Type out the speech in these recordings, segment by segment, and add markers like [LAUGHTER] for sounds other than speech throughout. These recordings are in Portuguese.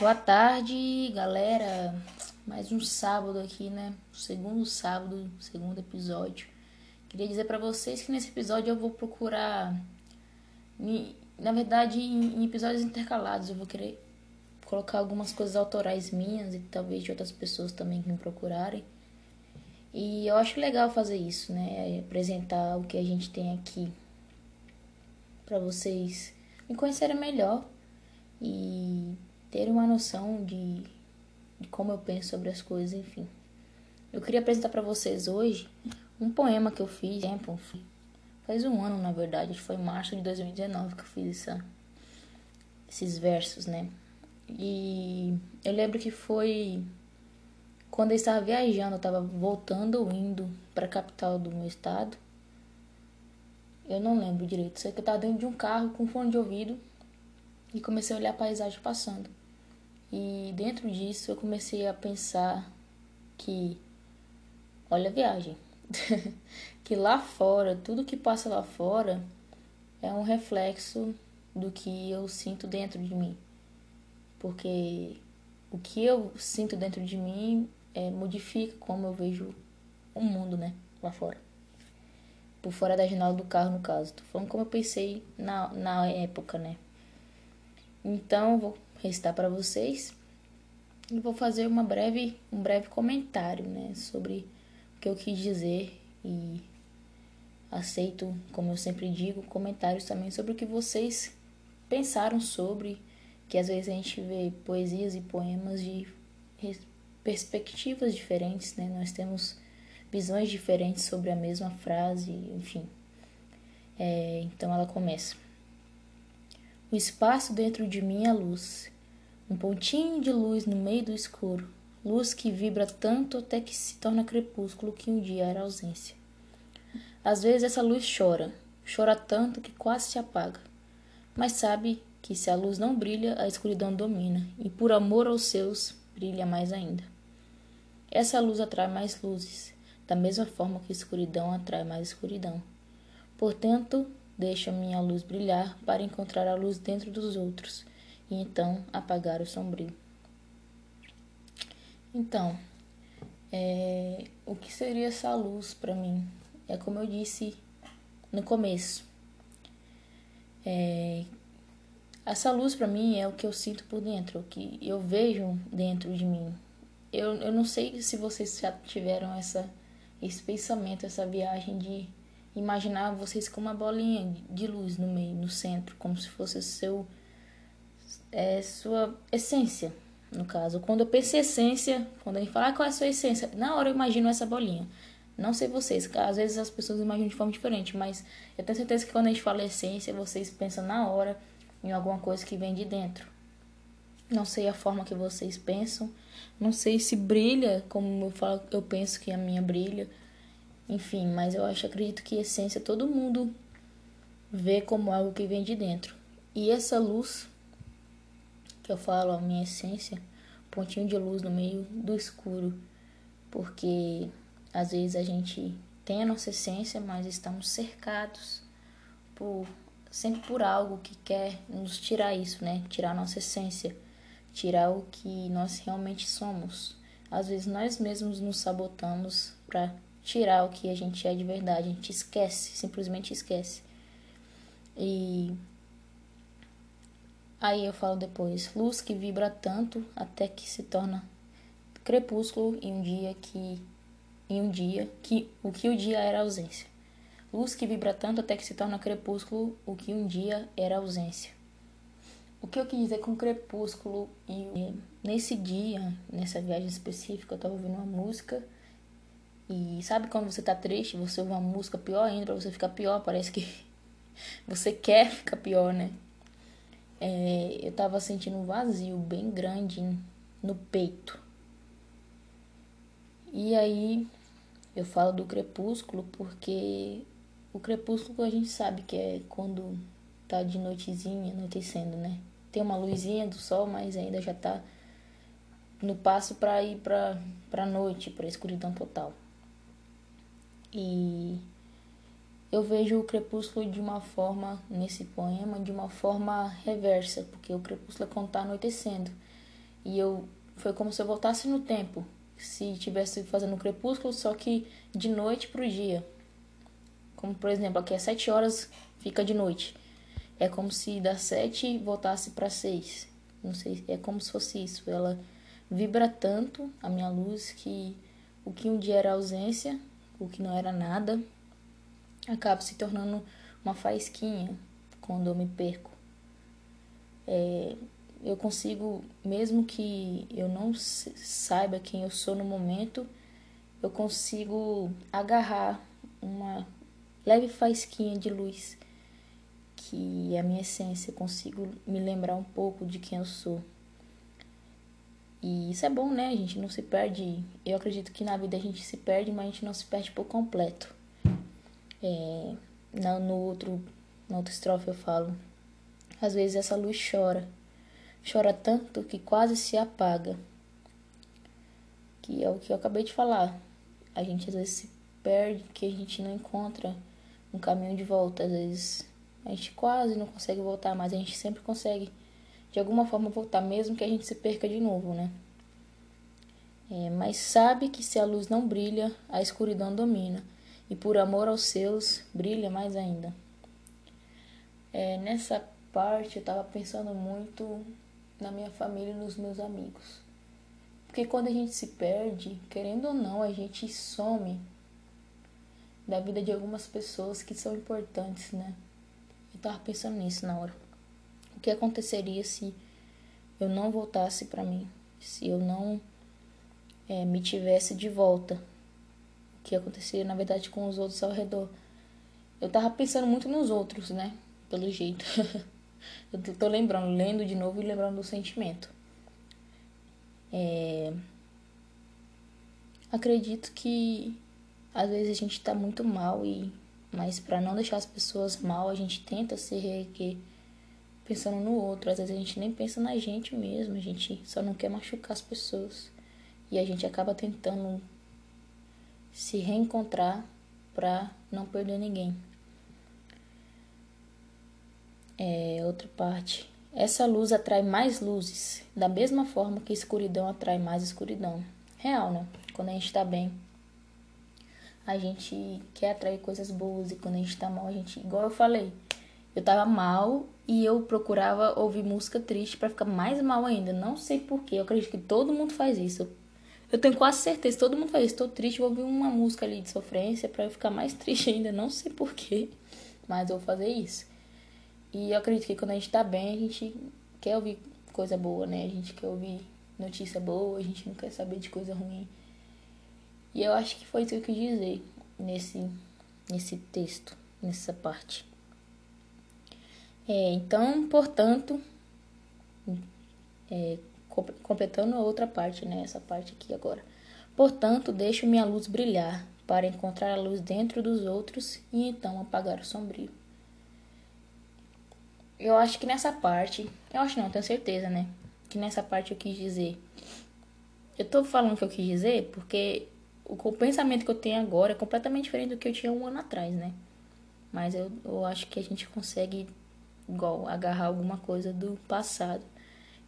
Boa tarde, galera. Mais um sábado aqui, né? Segundo sábado, segundo episódio. Queria dizer para vocês que nesse episódio eu vou procurar, na verdade, em episódios intercalados, eu vou querer colocar algumas coisas autorais minhas e talvez de outras pessoas também que me procurarem. E eu acho legal fazer isso, né? Apresentar o que a gente tem aqui para vocês me conhecerem melhor e ter uma noção de, de como eu penso sobre as coisas, enfim. Eu queria apresentar para vocês hoje um poema que eu fiz, tempo, faz um ano na verdade, foi em março de 2019 que eu fiz essa, esses versos, né? E eu lembro que foi quando eu estava viajando, eu estava voltando ou indo para a capital do meu estado. Eu não lembro direito, sei que eu estava dentro de um carro com fone de ouvido e comecei a olhar a paisagem passando. E dentro disso eu comecei a pensar que, olha a viagem, [LAUGHS] que lá fora, tudo que passa lá fora é um reflexo do que eu sinto dentro de mim. Porque o que eu sinto dentro de mim é, modifica como eu vejo o mundo, né, lá fora. Por fora da janela do carro, no caso. Tô falando como eu pensei na, na época, né. Então, vou recitar para vocês e vou fazer uma breve, um breve comentário né, sobre o que eu quis dizer e aceito, como eu sempre digo, comentários também sobre o que vocês pensaram sobre, que às vezes a gente vê poesias e poemas de perspectivas diferentes, né? Nós temos visões diferentes sobre a mesma frase, enfim. É, então ela começa. O espaço dentro de mim é luz, um pontinho de luz no meio do escuro, luz que vibra tanto até que se torna crepúsculo que um dia era ausência. Às vezes essa luz chora, chora tanto que quase se apaga, mas sabe que se a luz não brilha, a escuridão domina, e por amor aos seus, brilha mais ainda. Essa luz atrai mais luzes, da mesma forma que escuridão atrai mais escuridão. Portanto, Deixo a minha luz brilhar para encontrar a luz dentro dos outros e então apagar o sombrio. Então, é, o que seria essa luz para mim? É como eu disse no começo. É, essa luz para mim é o que eu sinto por dentro, o que eu vejo dentro de mim. Eu, eu não sei se vocês já tiveram essa, esse pensamento, essa viagem de imaginar vocês com uma bolinha de luz no meio, no centro, como se fosse seu é, sua essência, no caso. Quando eu penso em essência, quando a gente fala ah, qual é a sua essência, na hora eu imagino essa bolinha. Não sei vocês, às vezes as pessoas imaginam de forma diferente, mas eu tenho certeza que quando a gente fala essência, vocês pensam na hora em alguma coisa que vem de dentro. Não sei a forma que vocês pensam, não sei se brilha como eu falo, eu penso que a minha brilha enfim, mas eu acho, acredito que essência todo mundo vê como algo que vem de dentro. E essa luz que eu falo, a minha essência, pontinho de luz no meio do escuro, porque às vezes a gente tem a nossa essência, mas estamos cercados por sempre por algo que quer nos tirar isso, né? Tirar a nossa essência, tirar o que nós realmente somos. Às vezes nós mesmos nos sabotamos para tirar o que a gente é de verdade. A gente esquece, simplesmente esquece. E aí eu falo depois, luz que vibra tanto até que se torna crepúsculo em um dia que em um dia que o que o dia era ausência. Luz que vibra tanto até que se torna crepúsculo, o que um dia era ausência. O que eu quis dizer com crepúsculo e nesse dia, nessa viagem específica, eu estava ouvindo uma música e sabe quando você tá triste, você ouve uma música pior ainda, pra você ficar pior, parece que [LAUGHS] você quer ficar pior, né? É, eu tava sentindo um vazio bem grande no peito. E aí eu falo do crepúsculo porque o crepúsculo a gente sabe que é quando tá de noitezinha, anoitecendo, né? Tem uma luzinha do sol, mas ainda já tá no passo para ir pra, pra noite, pra escuridão total. E eu vejo o crepúsculo de uma forma, nesse poema, de uma forma reversa, porque o crepúsculo é está anoitecendo. E eu foi como se eu voltasse no tempo, se tivesse fazendo o crepúsculo, só que de noite pro dia. Como por exemplo, aqui é sete horas, fica de noite. É como se das sete voltasse para seis. Não sei, é como se fosse isso. Ela vibra tanto a minha luz que o que um dia era ausência, o que não era nada, acaba se tornando uma faísquinha quando eu me perco. É, eu consigo, mesmo que eu não saiba quem eu sou no momento, eu consigo agarrar uma leve faísquinha de luz, que é a minha essência, eu consigo me lembrar um pouco de quem eu sou. E isso é bom, né? A gente não se perde. Eu acredito que na vida a gente se perde, mas a gente não se perde por completo. É, no, outro, na outra estrofe eu falo. Às vezes essa luz chora. Chora tanto que quase se apaga. Que é o que eu acabei de falar. A gente às vezes se perde, que a gente não encontra um caminho de volta. Às vezes a gente quase não consegue voltar, mas a gente sempre consegue de alguma forma voltar, mesmo que a gente se perca de novo, né? É, mas sabe que se a luz não brilha, a escuridão domina, e por amor aos seus, brilha mais ainda. É, nessa parte eu estava pensando muito na minha família e nos meus amigos. Porque quando a gente se perde, querendo ou não, a gente some da vida de algumas pessoas que são importantes, né? Eu tava pensando nisso na hora. O que aconteceria se eu não voltasse para mim? Se eu não é, me tivesse de volta? O que aconteceria, na verdade, com os outros ao redor? Eu tava pensando muito nos outros, né? Pelo jeito. [LAUGHS] eu tô lembrando, lendo de novo e lembrando do sentimento. É... Acredito que às vezes a gente tá muito mal e mas para não deixar as pessoas mal, a gente tenta se reerguer pensando no outro. Às vezes a gente nem pensa na gente mesmo, a gente só não quer machucar as pessoas. E a gente acaba tentando se reencontrar para não perder ninguém. É, outra parte. Essa luz atrai mais luzes, da mesma forma que escuridão atrai mais escuridão. Real, né? Quando a gente tá bem, a gente quer atrair coisas boas e quando a gente tá mal, a gente, igual eu falei, eu tava mal e eu procurava ouvir música triste para ficar mais mal ainda. Não sei porquê, eu acredito que todo mundo faz isso. Eu tenho quase certeza, todo mundo faz isso. Tô triste, vou ouvir uma música ali de sofrência para eu ficar mais [LAUGHS] triste ainda. Não sei porquê, mas eu vou fazer isso. E eu acredito que quando a gente tá bem, a gente quer ouvir coisa boa, né? A gente quer ouvir notícia boa, a gente não quer saber de coisa ruim. E eu acho que foi isso que eu quis dizer nesse, nesse texto, nessa parte. É, então, portanto, é, completando a outra parte, né? Essa parte aqui agora. Portanto, deixo minha luz brilhar para encontrar a luz dentro dos outros e então apagar o sombrio. Eu acho que nessa parte, eu acho não, tenho certeza, né? Que nessa parte eu quis dizer. Eu tô falando o que eu quis dizer porque o, o pensamento que eu tenho agora é completamente diferente do que eu tinha um ano atrás, né? Mas eu, eu acho que a gente consegue igual agarrar alguma coisa do passado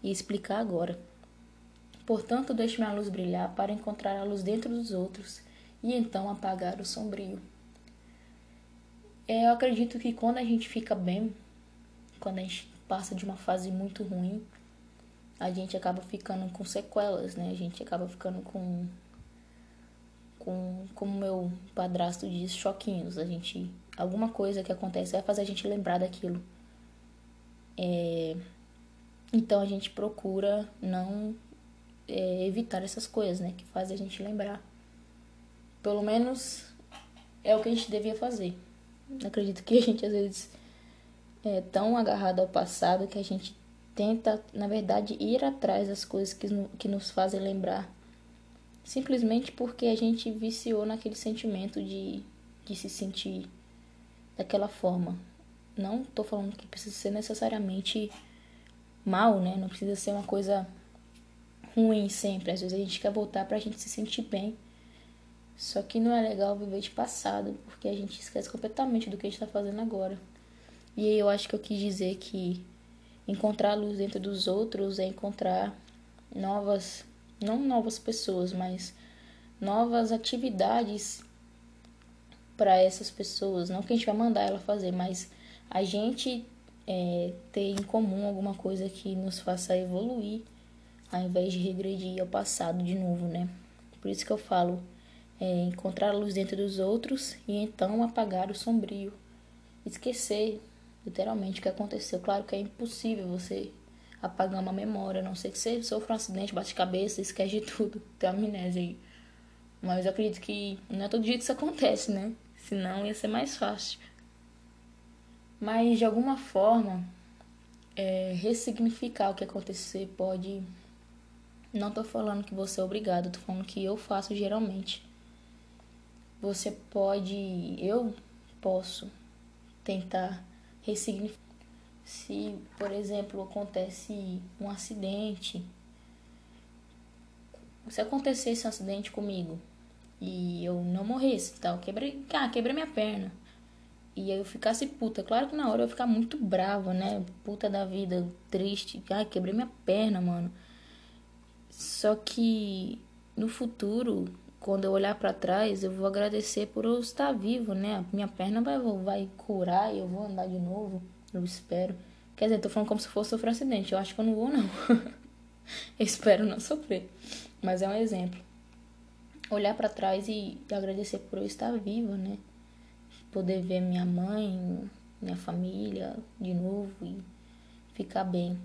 e explicar agora. Portanto, deixe minha luz brilhar para encontrar a luz dentro dos outros e então apagar o sombrio. É, eu acredito que quando a gente fica bem, quando a gente passa de uma fase muito ruim, a gente acaba ficando com sequelas, né? A gente acaba ficando com com como meu padrasto diz, choquinhos. A gente alguma coisa que acontece vai fazer a gente lembrar daquilo. É, então a gente procura não é, evitar essas coisas, né? Que faz a gente lembrar. Pelo menos é o que a gente devia fazer. Acredito que a gente às vezes é tão agarrado ao passado que a gente tenta, na verdade, ir atrás das coisas que, que nos fazem lembrar. Simplesmente porque a gente viciou naquele sentimento de, de se sentir daquela forma. Não tô falando que precisa ser necessariamente mal, né? Não precisa ser uma coisa ruim sempre. Às vezes a gente quer voltar pra gente se sentir bem. Só que não é legal viver de passado, porque a gente esquece completamente do que a gente tá fazendo agora. E aí eu acho que eu quis dizer que encontrar a luz dentro dos outros é encontrar novas, não novas pessoas, mas novas atividades para essas pessoas. Não que a gente vai mandar ela fazer, mas a gente é, ter em comum alguma coisa que nos faça evoluir, ao invés de regredir ao passado de novo, né? Por isso que eu falo, é, encontrar a luz dentro dos outros e então apagar o sombrio. Esquecer, literalmente, o que aconteceu. Claro que é impossível você apagar uma memória, a não ser que você sofra um acidente, bate cabeça, esquece de tudo, [LAUGHS] tem amnésia aí. Mas eu acredito que não é todo dia que isso acontece, né? Senão ia ser mais fácil. Mas de alguma forma, é, ressignificar o que acontecer pode. Não tô falando que você é obrigado, tô falando que eu faço geralmente. Você pode. Eu posso tentar ressignificar. Se, por exemplo, acontece um acidente. Se acontecesse um acidente comigo e eu não morresse tal, quebrei, ah, quebrei minha perna. E eu ficasse puta, claro que na hora eu ia ficar muito brava, né? Puta da vida, triste. Ai, quebrei minha perna, mano. Só que no futuro, quando eu olhar para trás, eu vou agradecer por eu estar vivo, né? Minha perna vai, vai curar e eu vou andar de novo, eu espero. Quer dizer, tô falando como se fosse sofrer um acidente. Eu acho que eu não vou, não. [LAUGHS] espero não sofrer. Mas é um exemplo. Olhar para trás e agradecer por eu estar viva, né? Poder ver minha mãe, minha família de novo e ficar bem.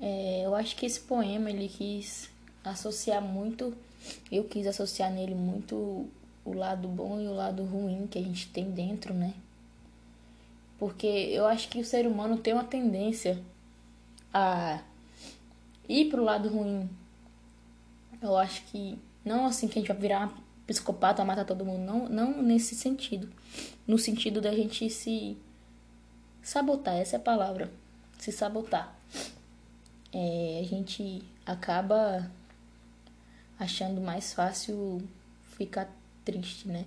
É, eu acho que esse poema ele quis associar muito eu quis associar nele muito o lado bom e o lado ruim que a gente tem dentro, né? Porque eu acho que o ser humano tem uma tendência a ir pro lado ruim. Eu acho que não assim que a gente vai virar psicopata, matar todo mundo, não, não nesse sentido. No sentido da gente se sabotar, essa é a palavra, se sabotar. É, a gente acaba achando mais fácil ficar triste, né?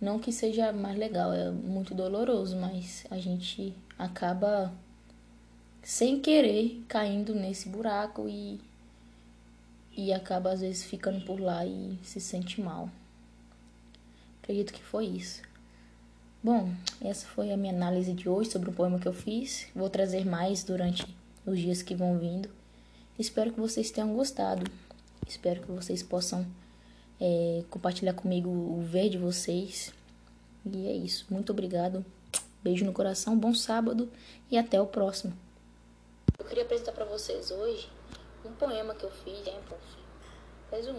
Não que seja mais legal, é muito doloroso, mas a gente acaba sem querer caindo nesse buraco e e acaba às vezes ficando por lá e se sente mal. Acredito que foi isso. Bom, essa foi a minha análise de hoje sobre o poema que eu fiz. Vou trazer mais durante os dias que vão vindo. Espero que vocês tenham gostado. Espero que vocês possam é, compartilhar comigo o ver de vocês. E é isso. Muito obrigado. Beijo no coração, bom sábado e até o próximo. Eu queria apresentar para vocês hoje um poema que eu fiz, é, fez um